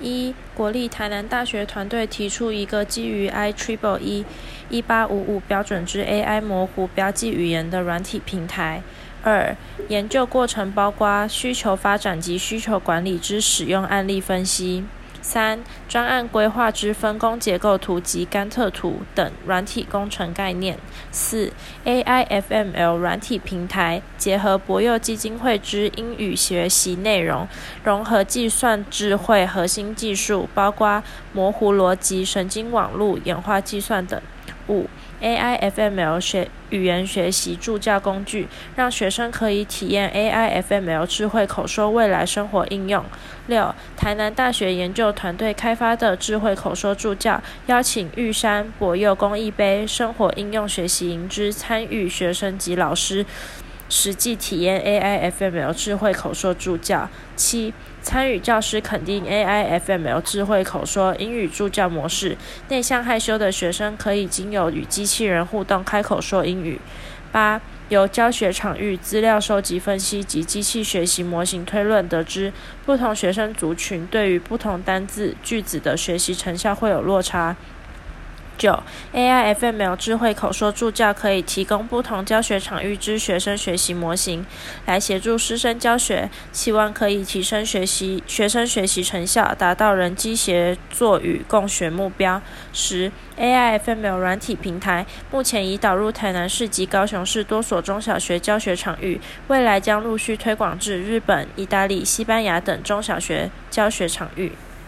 一、国立台南大学团队提出一个基于 I Triple E 一八五五标准之 AI 模糊标记语言的软体平台。二、研究过程包括需求发展及需求管理之使用案例分析。三、专案规划之分工结构图及甘特图等软体工程概念。四、AIFML 软体平台结合博幼基金会之英语学习内容，融合计算智慧核心技术，包括模糊逻辑、神经网络、演化计算等。五、AIFML 学语言学习助教工具，让学生可以体验 AIFML 智慧口说未来生活应用。六、台南大学研究团队开发的智慧口说助教，邀请玉山博幼公益杯生活应用学习营之参与学生及老师。实际体验 AIFML 智慧口说助教。七、参与教师肯定 AIFML 智慧口说英语助教模式，内向害羞的学生可以经由与机器人互动开口说英语。八、由教学场域资料收集分析及机器学习模型推论得知，不同学生族群对于不同单字句子的学习成效会有落差。九，AIFML 智慧口说助教可以提供不同教学场域之学生学习模型，来协助师生教学，期望可以提升学习学生学习成效，达到人机协作与共学目标。十，AIFML 软体平台目前已导入台南市及高雄市多所中小学教学场域，未来将陆续推广至日本、意大利、西班牙等中小学教学场域。